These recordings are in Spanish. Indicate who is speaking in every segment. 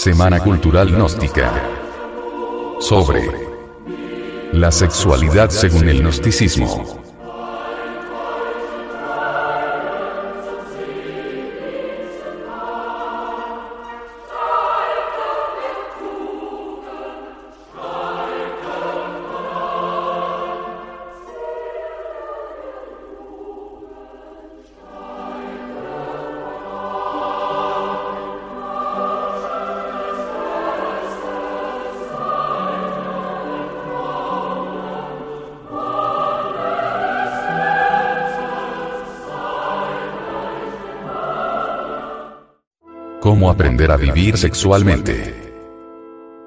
Speaker 1: Semana Cultural Gnóstica. Sobre la sexualidad según el gnosticismo. Cómo aprender a vivir sexualmente.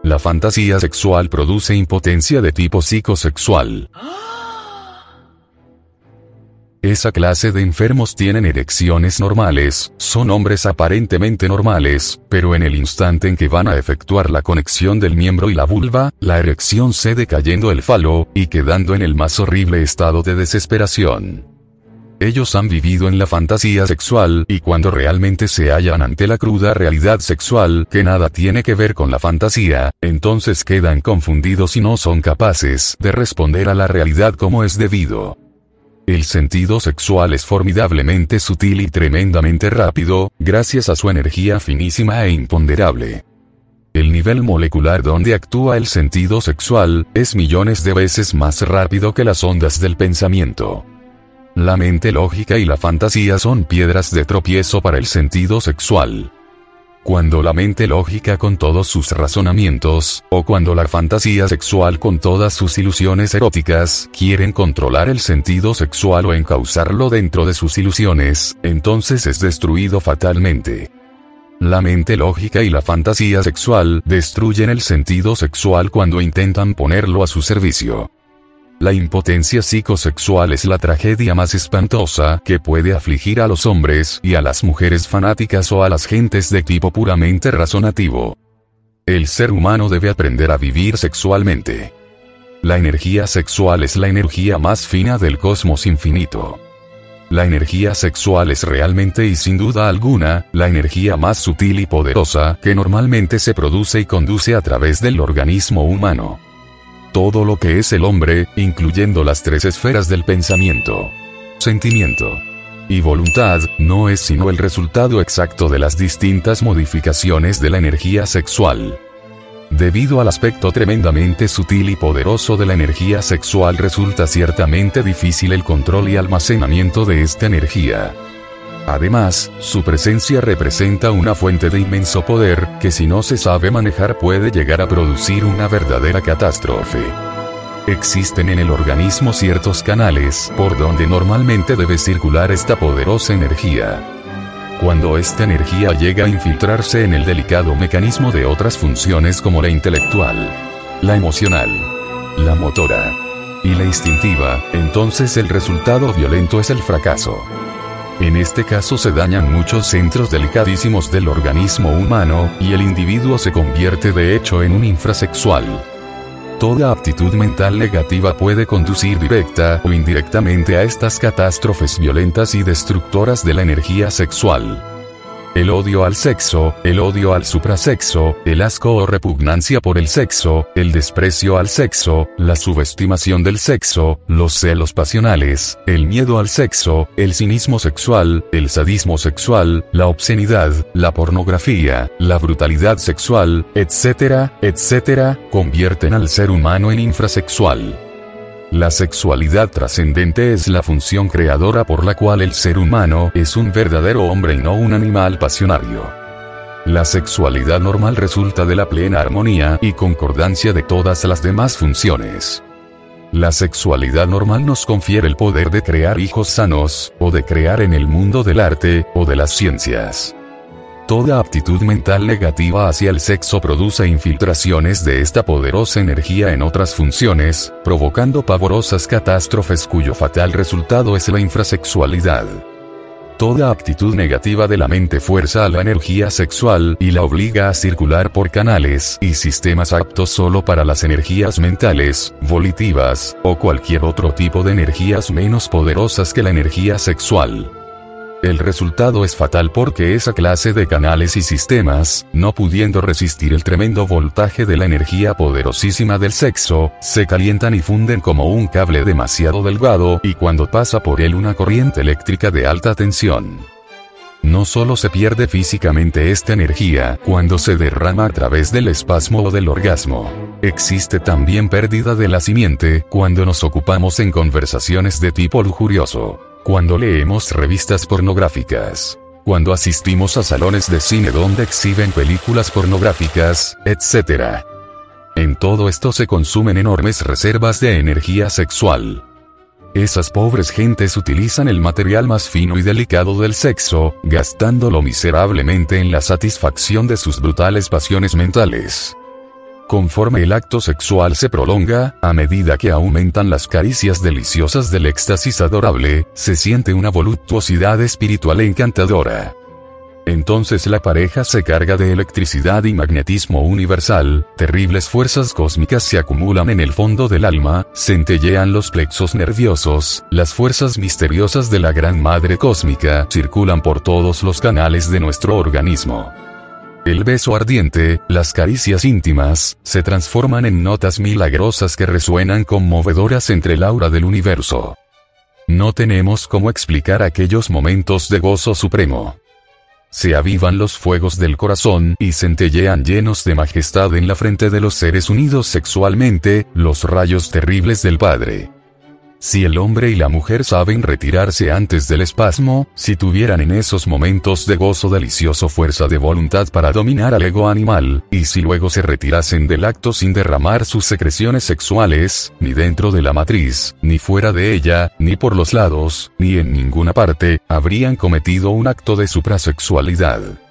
Speaker 1: La fantasía sexual produce impotencia de tipo psicosexual. Esa clase de enfermos tienen erecciones normales, son hombres aparentemente normales, pero en el instante en que van a efectuar la conexión del miembro y la vulva, la erección cede cayendo el falo, y quedando en el más horrible estado de desesperación. Ellos han vivido en la fantasía sexual y cuando realmente se hallan ante la cruda realidad sexual que nada tiene que ver con la fantasía, entonces quedan confundidos y no son capaces de responder a la realidad como es debido. El sentido sexual es formidablemente sutil y tremendamente rápido, gracias a su energía finísima e imponderable. El nivel molecular donde actúa el sentido sexual es millones de veces más rápido que las ondas del pensamiento. La mente lógica y la fantasía son piedras de tropiezo para el sentido sexual. Cuando la mente lógica con todos sus razonamientos, o cuando la fantasía sexual con todas sus ilusiones eróticas, quieren controlar el sentido sexual o encauzarlo dentro de sus ilusiones, entonces es destruido fatalmente. La mente lógica y la fantasía sexual destruyen el sentido sexual cuando intentan ponerlo a su servicio. La impotencia psicosexual es la tragedia más espantosa que puede afligir a los hombres y a las mujeres fanáticas o a las gentes de tipo puramente razonativo. El ser humano debe aprender a vivir sexualmente. La energía sexual es la energía más fina del cosmos infinito. La energía sexual es realmente y sin duda alguna, la energía más sutil y poderosa que normalmente se produce y conduce a través del organismo humano todo lo que es el hombre, incluyendo las tres esferas del pensamiento, sentimiento y voluntad, no es sino el resultado exacto de las distintas modificaciones de la energía sexual. Debido al aspecto tremendamente sutil y poderoso de la energía sexual resulta ciertamente difícil el control y almacenamiento de esta energía. Además, su presencia representa una fuente de inmenso poder, que si no se sabe manejar puede llegar a producir una verdadera catástrofe. Existen en el organismo ciertos canales por donde normalmente debe circular esta poderosa energía. Cuando esta energía llega a infiltrarse en el delicado mecanismo de otras funciones como la intelectual, la emocional, la motora y la instintiva, entonces el resultado violento es el fracaso. En este caso se dañan muchos centros delicadísimos del organismo humano, y el individuo se convierte de hecho en un infrasexual. Toda aptitud mental negativa puede conducir directa o indirectamente a estas catástrofes violentas y destructoras de la energía sexual el odio al sexo, el odio al suprasexo, el asco o repugnancia por el sexo, el desprecio al sexo, la subestimación del sexo, los celos pasionales, el miedo al sexo, el cinismo sexual, el sadismo sexual, la obscenidad, la pornografía, la brutalidad sexual, etcétera, etcétera, convierten al ser humano en infrasexual. La sexualidad trascendente es la función creadora por la cual el ser humano es un verdadero hombre y no un animal pasionario. La sexualidad normal resulta de la plena armonía y concordancia de todas las demás funciones. La sexualidad normal nos confiere el poder de crear hijos sanos, o de crear en el mundo del arte, o de las ciencias. Toda aptitud mental negativa hacia el sexo produce infiltraciones de esta poderosa energía en otras funciones, provocando pavorosas catástrofes cuyo fatal resultado es la infrasexualidad. Toda actitud negativa de la mente fuerza a la energía sexual y la obliga a circular por canales y sistemas aptos solo para las energías mentales, volitivas, o cualquier otro tipo de energías menos poderosas que la energía sexual. El resultado es fatal porque esa clase de canales y sistemas, no pudiendo resistir el tremendo voltaje de la energía poderosísima del sexo, se calientan y funden como un cable demasiado delgado y cuando pasa por él una corriente eléctrica de alta tensión. No solo se pierde físicamente esta energía cuando se derrama a través del espasmo o del orgasmo. Existe también pérdida de la simiente cuando nos ocupamos en conversaciones de tipo lujurioso cuando leemos revistas pornográficas, cuando asistimos a salones de cine donde exhiben películas pornográficas, etc. En todo esto se consumen enormes reservas de energía sexual. Esas pobres gentes utilizan el material más fino y delicado del sexo, gastándolo miserablemente en la satisfacción de sus brutales pasiones mentales. Conforme el acto sexual se prolonga, a medida que aumentan las caricias deliciosas del éxtasis adorable, se siente una voluptuosidad espiritual encantadora. Entonces la pareja se carga de electricidad y magnetismo universal, terribles fuerzas cósmicas se acumulan en el fondo del alma, centellean los plexos nerviosos, las fuerzas misteriosas de la Gran Madre Cósmica circulan por todos los canales de nuestro organismo. El beso ardiente, las caricias íntimas, se transforman en notas milagrosas que resuenan conmovedoras entre el aura del universo. No tenemos cómo explicar aquellos momentos de gozo supremo. Se avivan los fuegos del corazón y centellean llenos de majestad en la frente de los seres unidos sexualmente, los rayos terribles del Padre. Si el hombre y la mujer saben retirarse antes del espasmo, si tuvieran en esos momentos de gozo delicioso fuerza de voluntad para dominar al ego animal, y si luego se retirasen del acto sin derramar sus secreciones sexuales, ni dentro de la matriz, ni fuera de ella, ni por los lados, ni en ninguna parte, habrían cometido un acto de suprasexualidad.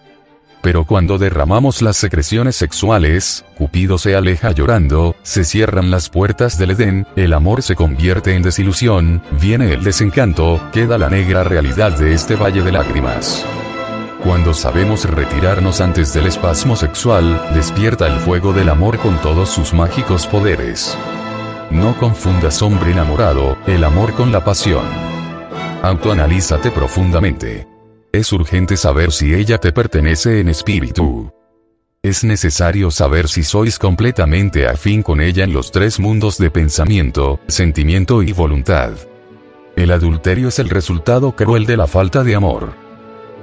Speaker 1: Pero cuando derramamos las secreciones sexuales, Cupido se aleja llorando, se cierran las puertas del Edén, el amor se convierte en desilusión, viene el desencanto, queda la negra realidad de este valle de lágrimas. Cuando sabemos retirarnos antes del espasmo sexual, despierta el fuego del amor con todos sus mágicos poderes. No confundas hombre enamorado, el amor con la pasión. Autoanalízate profundamente. Es urgente saber si ella te pertenece en espíritu. Es necesario saber si sois completamente afín con ella en los tres mundos de pensamiento, sentimiento y voluntad. El adulterio es el resultado cruel de la falta de amor.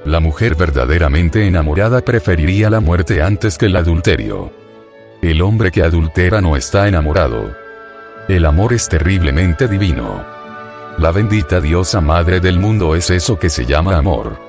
Speaker 1: La mujer verdaderamente enamorada preferiría la muerte antes que el adulterio. El hombre que adultera no está enamorado. El amor es terriblemente divino. La bendita diosa madre del mundo es eso que se llama amor.